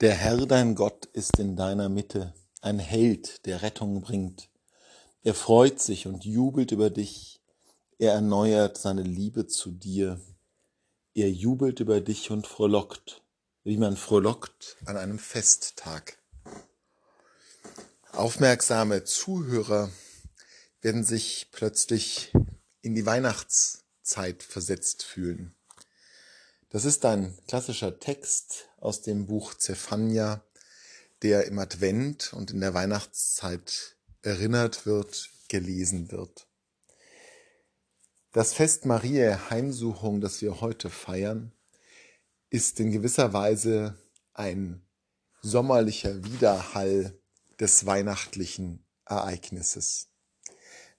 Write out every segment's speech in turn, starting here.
Der Herr dein Gott ist in deiner Mitte, ein Held, der Rettung bringt. Er freut sich und jubelt über dich, er erneuert seine Liebe zu dir. Er jubelt über dich und frohlockt, wie man frohlockt an einem Festtag. Aufmerksame Zuhörer werden sich plötzlich in die Weihnachtszeit versetzt fühlen. Das ist ein klassischer Text aus dem Buch Zephania, der im Advent und in der Weihnachtszeit erinnert wird, gelesen wird. Das Fest Mariä Heimsuchung, das wir heute feiern, ist in gewisser Weise ein sommerlicher Widerhall des weihnachtlichen Ereignisses.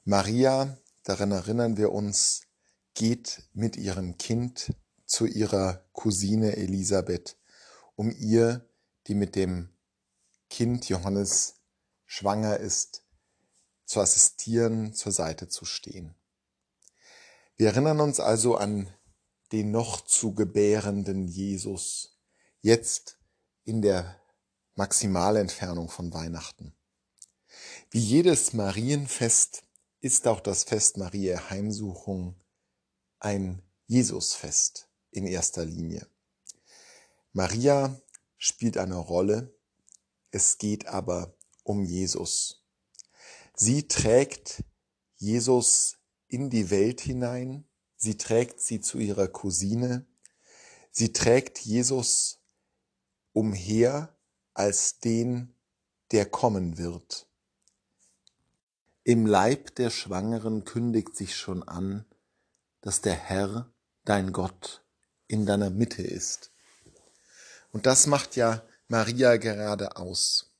Maria, daran erinnern wir uns, geht mit ihrem Kind zu ihrer Cousine Elisabeth, um ihr, die mit dem Kind Johannes schwanger ist, zu assistieren, zur Seite zu stehen. Wir erinnern uns also an den noch zu gebärenden Jesus, jetzt in der Maximalentfernung von Weihnachten. Wie jedes Marienfest ist auch das Fest Mariä Heimsuchung ein Jesusfest in erster Linie. Maria spielt eine Rolle, es geht aber um Jesus. Sie trägt Jesus in die Welt hinein, sie trägt sie zu ihrer Cousine, sie trägt Jesus umher als den, der kommen wird. Im Leib der Schwangeren kündigt sich schon an, dass der Herr, dein Gott, in deiner Mitte ist. Und das macht ja Maria gerade aus,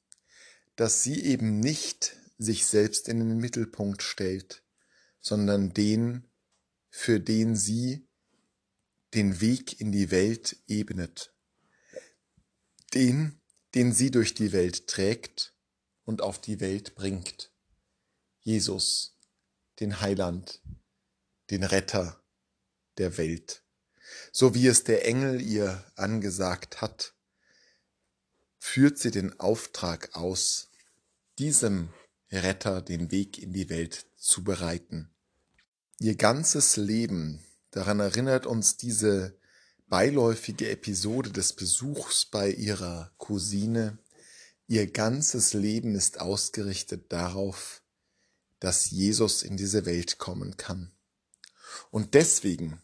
dass sie eben nicht sich selbst in den Mittelpunkt stellt, sondern den, für den sie den Weg in die Welt ebnet, den, den sie durch die Welt trägt und auf die Welt bringt. Jesus, den Heiland, den Retter der Welt so wie es der Engel ihr angesagt hat, führt sie den Auftrag aus, diesem Retter den Weg in die Welt zu bereiten. Ihr ganzes Leben, daran erinnert uns diese beiläufige Episode des Besuchs bei ihrer Cousine, ihr ganzes Leben ist ausgerichtet darauf, dass Jesus in diese Welt kommen kann. Und deswegen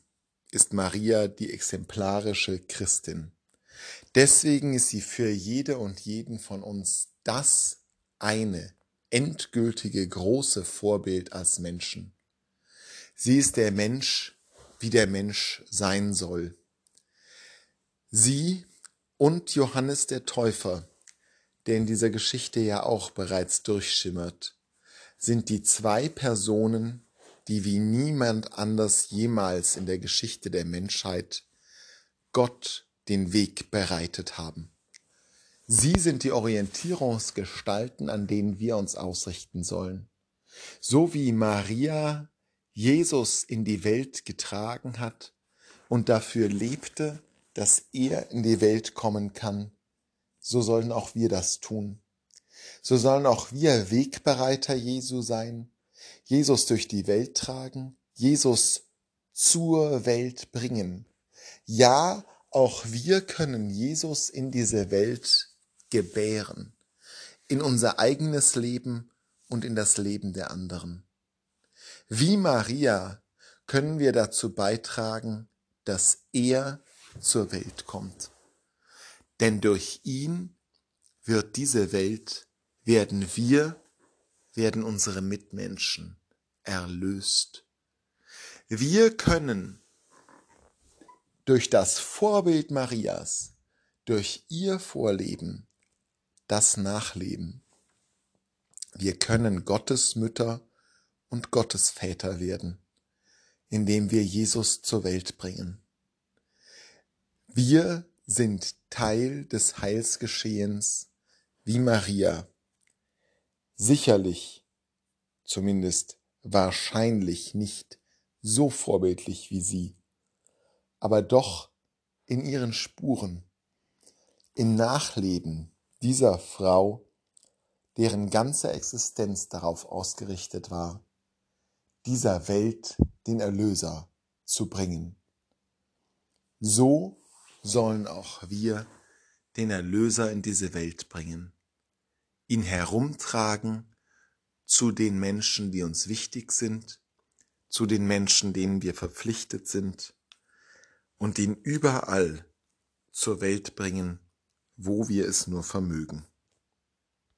ist Maria die exemplarische Christin. Deswegen ist sie für jede und jeden von uns das eine endgültige große Vorbild als Menschen. Sie ist der Mensch, wie der Mensch sein soll. Sie und Johannes der Täufer, der in dieser Geschichte ja auch bereits durchschimmert, sind die zwei Personen, die wie niemand anders jemals in der Geschichte der Menschheit Gott den Weg bereitet haben. Sie sind die Orientierungsgestalten, an denen wir uns ausrichten sollen. So wie Maria Jesus in die Welt getragen hat und dafür lebte, dass er in die Welt kommen kann, so sollen auch wir das tun. So sollen auch wir Wegbereiter Jesu sein, Jesus durch die Welt tragen, Jesus zur Welt bringen. Ja, auch wir können Jesus in diese Welt gebären, in unser eigenes Leben und in das Leben der anderen. Wie Maria können wir dazu beitragen, dass er zur Welt kommt. Denn durch ihn wird diese Welt, werden wir werden unsere Mitmenschen erlöst. Wir können durch das Vorbild Marias, durch ihr Vorleben, das nachleben. Wir können Gottes Mütter und Gottes Väter werden, indem wir Jesus zur Welt bringen. Wir sind Teil des Heilsgeschehens wie Maria sicherlich, zumindest wahrscheinlich nicht so vorbildlich wie sie, aber doch in ihren Spuren. im Nachleben dieser Frau, deren ganze Existenz darauf ausgerichtet war, dieser Welt den Erlöser zu bringen. So sollen auch wir den Erlöser in diese Welt bringen, ihn herumtragen zu den Menschen, die uns wichtig sind, zu den Menschen, denen wir verpflichtet sind, und ihn überall zur Welt bringen, wo wir es nur vermögen.